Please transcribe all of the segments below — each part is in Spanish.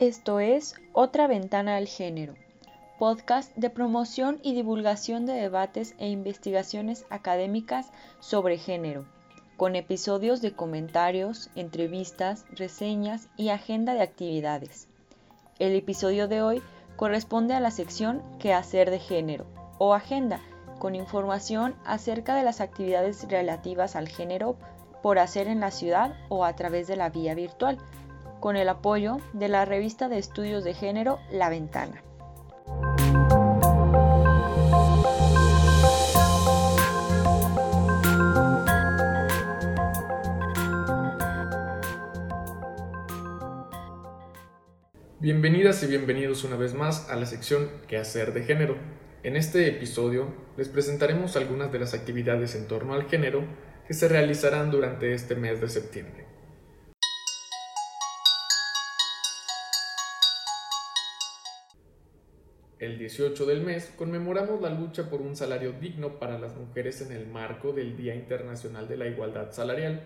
Esto es Otra Ventana al Género, podcast de promoción y divulgación de debates e investigaciones académicas sobre género, con episodios de comentarios, entrevistas, reseñas y agenda de actividades. El episodio de hoy corresponde a la sección Quehacer de Género o Agenda, con información acerca de las actividades relativas al género por hacer en la ciudad o a través de la vía virtual con el apoyo de la revista de estudios de género La Ventana. Bienvenidas y bienvenidos una vez más a la sección hacer de género. En este episodio les presentaremos algunas de las actividades en torno al género que se realizarán durante este mes de septiembre. El 18 del mes conmemoramos la lucha por un salario digno para las mujeres en el marco del Día Internacional de la Igualdad Salarial.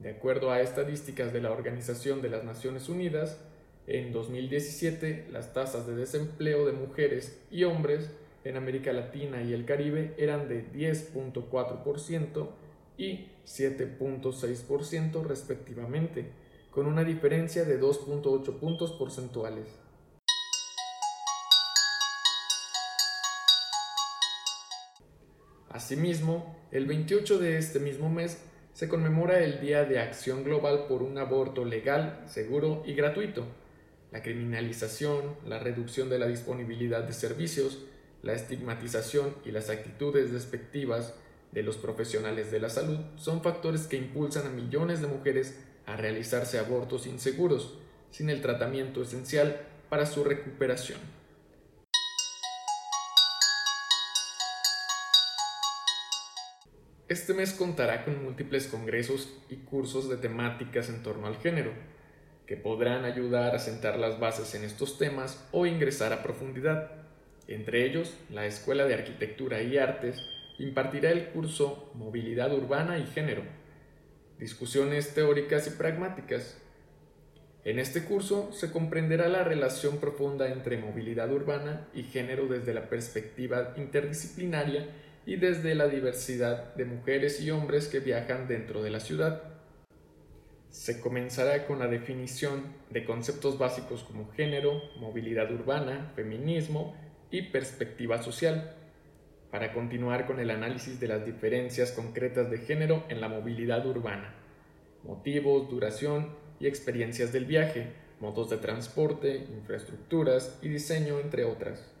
De acuerdo a estadísticas de la Organización de las Naciones Unidas, en 2017 las tasas de desempleo de mujeres y hombres en América Latina y el Caribe eran de 10.4% y 7.6% respectivamente, con una diferencia de 2.8 puntos porcentuales. Asimismo, el 28 de este mismo mes se conmemora el Día de Acción Global por un aborto legal, seguro y gratuito. La criminalización, la reducción de la disponibilidad de servicios, la estigmatización y las actitudes despectivas de los profesionales de la salud son factores que impulsan a millones de mujeres a realizarse abortos inseguros, sin el tratamiento esencial para su recuperación. Este mes contará con múltiples congresos y cursos de temáticas en torno al género, que podrán ayudar a sentar las bases en estos temas o ingresar a profundidad. Entre ellos, la Escuela de Arquitectura y Artes impartirá el curso Movilidad Urbana y Género, discusiones teóricas y pragmáticas. En este curso se comprenderá la relación profunda entre movilidad urbana y género desde la perspectiva interdisciplinaria y desde la diversidad de mujeres y hombres que viajan dentro de la ciudad. Se comenzará con la definición de conceptos básicos como género, movilidad urbana, feminismo y perspectiva social, para continuar con el análisis de las diferencias concretas de género en la movilidad urbana, motivos, duración y experiencias del viaje, modos de transporte, infraestructuras y diseño, entre otras.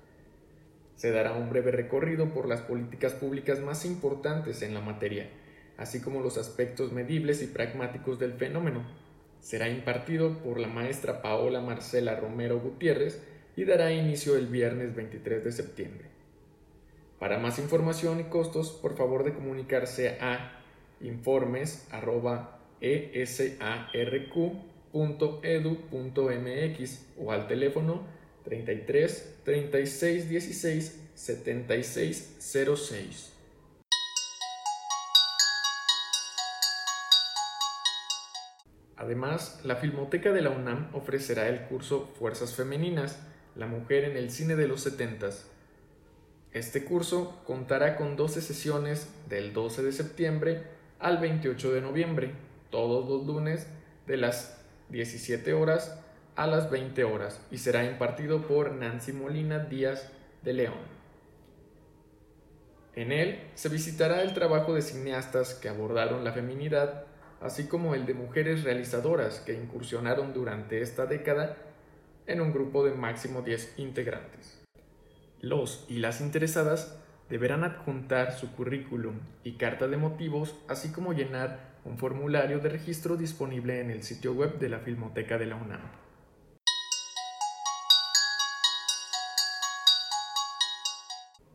Se dará un breve recorrido por las políticas públicas más importantes en la materia, así como los aspectos medibles y pragmáticos del fenómeno. Será impartido por la maestra Paola Marcela Romero Gutiérrez y dará inicio el viernes 23 de septiembre. Para más información y costos, por favor de comunicarse a informes.esarq.edu.mx o al teléfono 33 36 16 76 06. Además, la Filmoteca de la UNAM ofrecerá el curso Fuerzas Femeninas, la mujer en el cine de los 70. Este curso contará con 12 sesiones del 12 de septiembre al 28 de noviembre, todos los lunes de las 17 horas a las 20 horas y será impartido por Nancy Molina Díaz de León. En él se visitará el trabajo de cineastas que abordaron la feminidad, así como el de mujeres realizadoras que incursionaron durante esta década en un grupo de máximo 10 integrantes. Los y las interesadas deberán adjuntar su currículum y carta de motivos, así como llenar un formulario de registro disponible en el sitio web de la Filmoteca de la UNAM.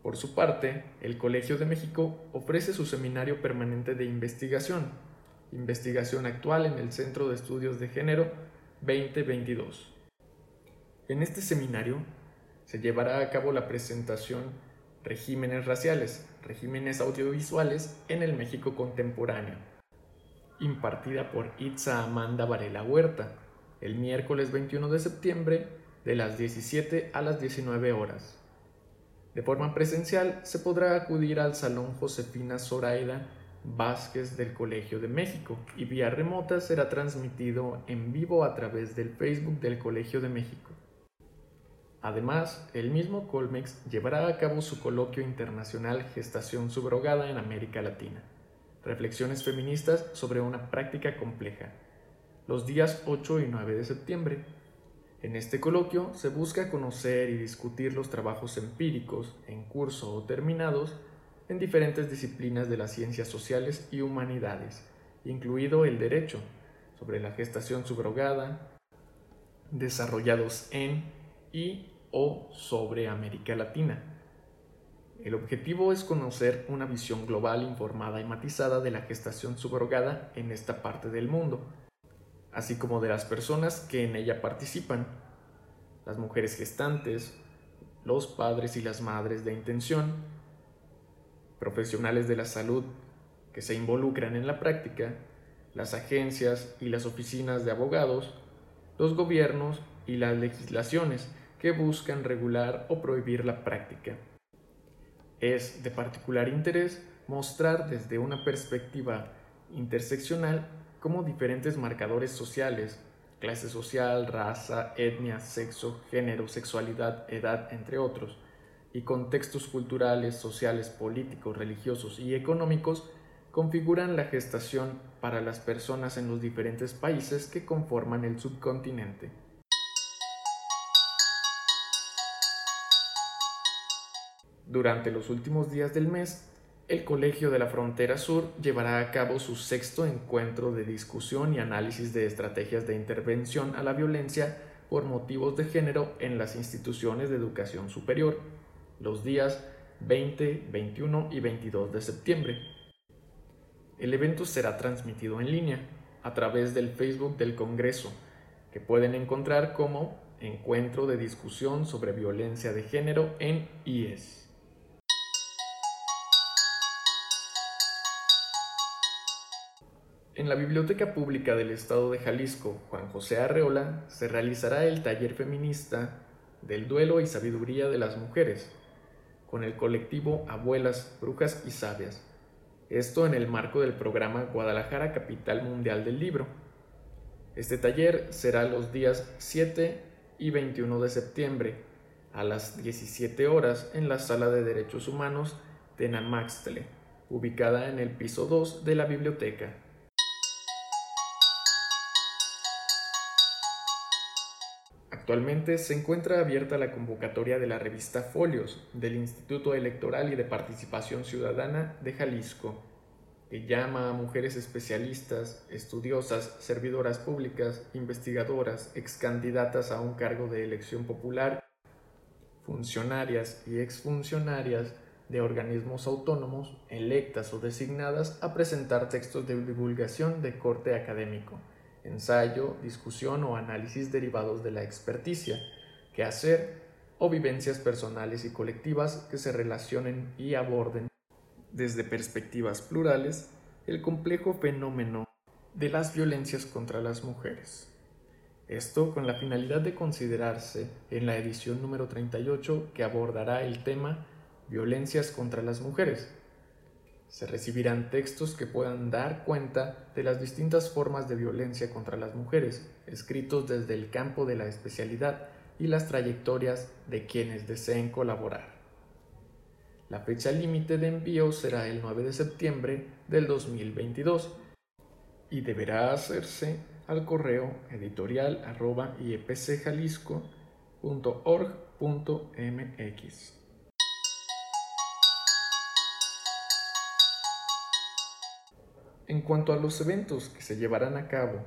Por su parte, el Colegio de México ofrece su seminario permanente de investigación, Investigación Actual en el Centro de Estudios de Género 2022. En este seminario se llevará a cabo la presentación Regímenes raciales, regímenes audiovisuales en el México contemporáneo, impartida por Itza Amanda Varela Huerta, el miércoles 21 de septiembre de las 17 a las 19 horas. De forma presencial se podrá acudir al Salón Josefina Zoraida Vázquez del Colegio de México y vía remota será transmitido en vivo a través del Facebook del Colegio de México. Además, el mismo Colmex llevará a cabo su coloquio internacional Gestación Subrogada en América Latina. Reflexiones feministas sobre una práctica compleja. Los días 8 y 9 de septiembre. En este coloquio se busca conocer y discutir los trabajos empíricos, en curso o terminados, en diferentes disciplinas de las ciencias sociales y humanidades, incluido el derecho, sobre la gestación subrogada, desarrollados en y o sobre América Latina. El objetivo es conocer una visión global informada y matizada de la gestación subrogada en esta parte del mundo, así como de las personas que en ella participan, las mujeres gestantes, los padres y las madres de intención, profesionales de la salud que se involucran en la práctica, las agencias y las oficinas de abogados, los gobiernos y las legislaciones que buscan regular o prohibir la práctica. Es de particular interés mostrar desde una perspectiva interseccional cómo diferentes marcadores sociales, clase social, raza, etnia, sexo, género, sexualidad, edad, entre otros, y contextos culturales, sociales, políticos, religiosos y económicos configuran la gestación para las personas en los diferentes países que conforman el subcontinente. Durante los últimos días del mes, el Colegio de la Frontera Sur llevará a cabo su sexto encuentro de discusión y análisis de estrategias de intervención a la violencia por motivos de género en las instituciones de educación superior, los días 20, 21 y 22 de septiembre. El evento será transmitido en línea a través del Facebook del Congreso, que pueden encontrar como Encuentro de Discusión sobre Violencia de Género en IES. En la Biblioteca Pública del Estado de Jalisco, Juan José Arreola, se realizará el taller feminista del duelo y sabiduría de las mujeres, con el colectivo Abuelas, Brujas y Sabias. Esto en el marco del programa Guadalajara Capital Mundial del Libro. Este taller será los días 7 y 21 de septiembre a las 17 horas en la Sala de Derechos Humanos de Namaxtle, ubicada en el piso 2 de la biblioteca. Actualmente se encuentra abierta la convocatoria de la revista Folios del Instituto Electoral y de Participación Ciudadana de Jalisco, que llama a mujeres especialistas, estudiosas, servidoras públicas, investigadoras, excandidatas a un cargo de elección popular, funcionarias y exfuncionarias de organismos autónomos, electas o designadas, a presentar textos de divulgación de corte académico ensayo, discusión o análisis derivados de la experticia, hacer o vivencias personales y colectivas que se relacionen y aborden desde perspectivas plurales el complejo fenómeno de las violencias contra las mujeres. Esto con la finalidad de considerarse en la edición número 38 que abordará el tema Violencias contra las mujeres, se recibirán textos que puedan dar cuenta de las distintas formas de violencia contra las mujeres, escritos desde el campo de la especialidad y las trayectorias de quienes deseen colaborar. La fecha límite de envío será el 9 de septiembre del 2022 y deberá hacerse al correo editorial. En cuanto a los eventos que se llevarán a cabo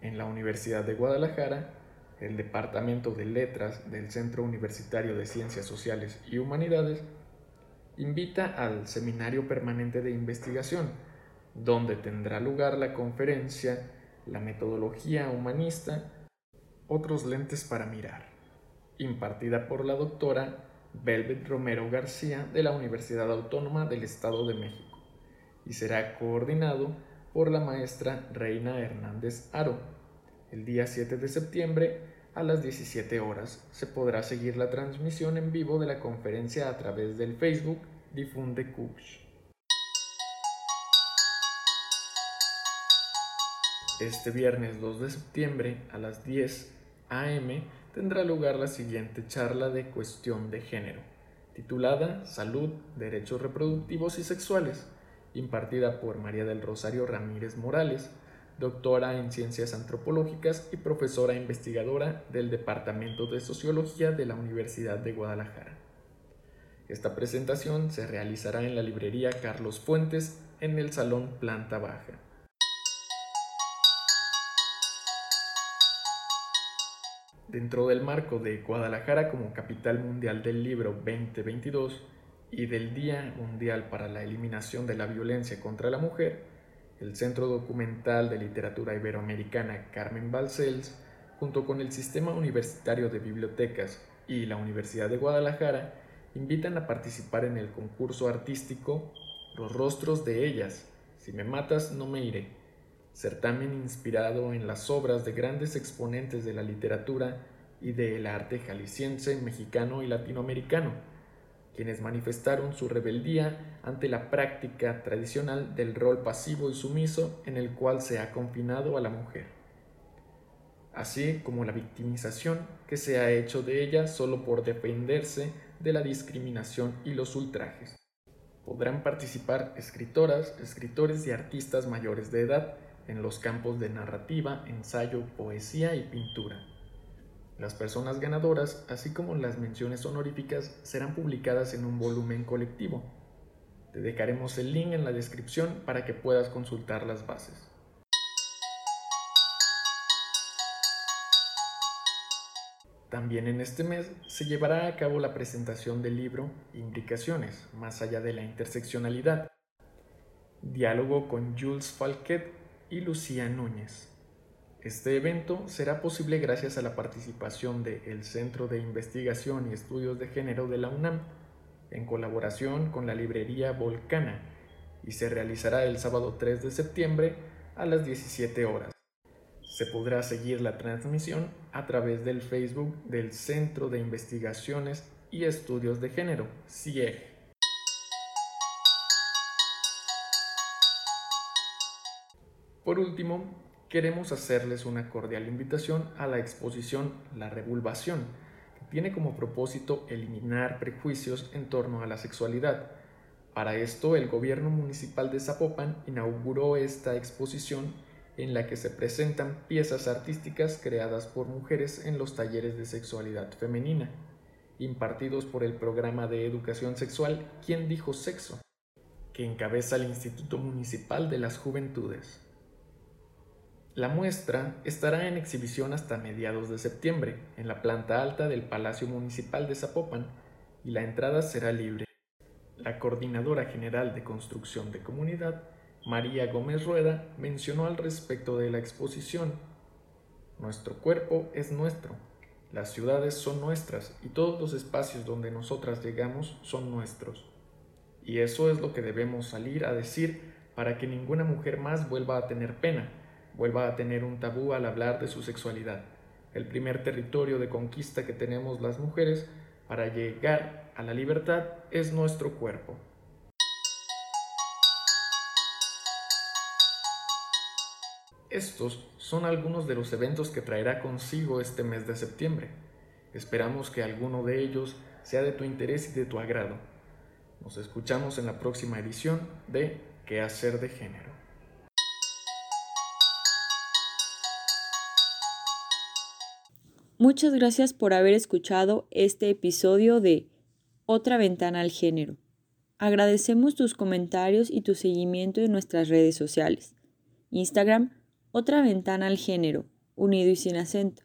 en la Universidad de Guadalajara, el Departamento de Letras del Centro Universitario de Ciencias Sociales y Humanidades invita al Seminario Permanente de Investigación, donde tendrá lugar la conferencia La metodología humanista, otros lentes para mirar, impartida por la doctora Velvet Romero García de la Universidad Autónoma del Estado de México y será coordinado por la maestra Reina Hernández Aro. El día 7 de septiembre, a las 17 horas, se podrá seguir la transmisión en vivo de la conferencia a través del Facebook Difunde Kush. Este viernes 2 de septiembre a las 10 am tendrá lugar la siguiente charla de cuestión de género, titulada Salud, Derechos Reproductivos y Sexuales, impartida por María del Rosario Ramírez Morales, doctora en Ciencias Antropológicas y profesora investigadora del Departamento de Sociología de la Universidad de Guadalajara. Esta presentación se realizará en la librería Carlos Fuentes en el Salón Planta Baja. Dentro del marco de Guadalajara como capital mundial del libro 2022 y del Día Mundial para la Eliminación de la Violencia contra la Mujer, el Centro Documental de Literatura Iberoamericana Carmen Balcells, junto con el Sistema Universitario de Bibliotecas y la Universidad de Guadalajara, invitan a participar en el concurso artístico Los rostros de ellas, Si me matas no me iré, certamen inspirado en las obras de grandes exponentes de la literatura y del arte jalisciense, mexicano y latinoamericano quienes manifestaron su rebeldía ante la práctica tradicional del rol pasivo y sumiso en el cual se ha confinado a la mujer, así como la victimización que se ha hecho de ella solo por defenderse de la discriminación y los ultrajes. Podrán participar escritoras, escritores y artistas mayores de edad en los campos de narrativa, ensayo, poesía y pintura. Las personas ganadoras, así como las menciones honoríficas, serán publicadas en un volumen colectivo. Te dejaremos el link en la descripción para que puedas consultar las bases. También en este mes se llevará a cabo la presentación del libro Implicaciones, más allá de la interseccionalidad. Diálogo con Jules Falquet y Lucía Núñez. Este evento será posible gracias a la participación del Centro de Investigación y Estudios de Género de la UNAM, en colaboración con la librería Volcana, y se realizará el sábado 3 de septiembre a las 17 horas. Se podrá seguir la transmisión a través del Facebook del Centro de Investigaciones y Estudios de Género, CIEG. Por último, queremos hacerles una cordial invitación a la exposición La Revulvación, que tiene como propósito eliminar prejuicios en torno a la sexualidad. Para esto, el gobierno municipal de Zapopan inauguró esta exposición en la que se presentan piezas artísticas creadas por mujeres en los talleres de sexualidad femenina, impartidos por el programa de educación sexual ¿Quién dijo sexo?, que encabeza el Instituto Municipal de las Juventudes. La muestra estará en exhibición hasta mediados de septiembre en la planta alta del Palacio Municipal de Zapopan y la entrada será libre. La coordinadora general de construcción de comunidad, María Gómez Rueda, mencionó al respecto de la exposición. Nuestro cuerpo es nuestro, las ciudades son nuestras y todos los espacios donde nosotras llegamos son nuestros. Y eso es lo que debemos salir a decir para que ninguna mujer más vuelva a tener pena vuelva a tener un tabú al hablar de su sexualidad. El primer territorio de conquista que tenemos las mujeres para llegar a la libertad es nuestro cuerpo. Estos son algunos de los eventos que traerá consigo este mes de septiembre. Esperamos que alguno de ellos sea de tu interés y de tu agrado. Nos escuchamos en la próxima edición de ¿Qué hacer de género? Muchas gracias por haber escuchado este episodio de Otra ventana al género. Agradecemos tus comentarios y tu seguimiento en nuestras redes sociales. Instagram, Otra ventana al género, unido y sin acento.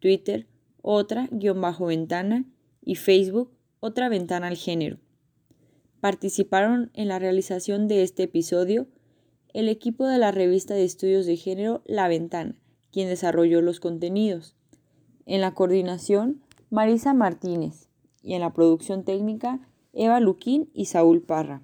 Twitter, otra guion bajo ventana y Facebook, Otra ventana al género. Participaron en la realización de este episodio el equipo de la revista de estudios de género La Ventana, quien desarrolló los contenidos. En la coordinación, Marisa Martínez. Y en la producción técnica, Eva Luquín y Saúl Parra.